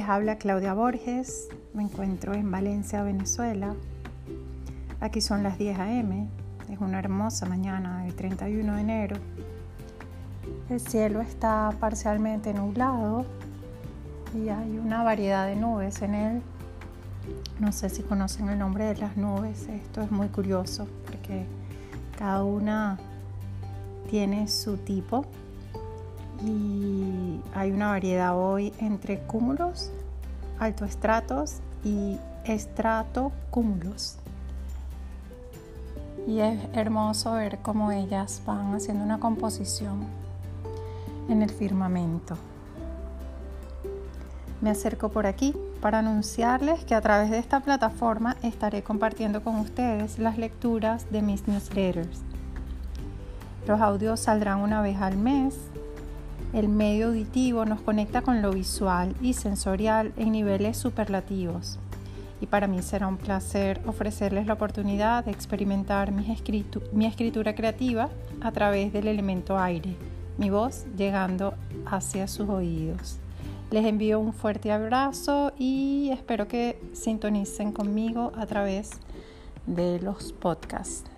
habla Claudia Borges, me encuentro en Valencia, Venezuela. Aquí son las 10 a.m., es una hermosa mañana del 31 de enero. El cielo está parcialmente nublado y hay una variedad de nubes en él. No sé si conocen el nombre de las nubes, esto es muy curioso porque cada una tiene su tipo y hay una variedad hoy entre cúmulos, altoestratos y estratocúmulos. Y es hermoso ver cómo ellas van haciendo una composición en el firmamento. Me acerco por aquí para anunciarles que a través de esta plataforma estaré compartiendo con ustedes las lecturas de mis newsletters. Los audios saldrán una vez al mes el medio auditivo nos conecta con lo visual y sensorial en niveles superlativos. Y para mí será un placer ofrecerles la oportunidad de experimentar mi, escritura creativa a través del elemento aire, mi voz llegando hacia sus oídos. Les envío un fuerte abrazo y espero que sintonicen conmigo a través de los podcasts.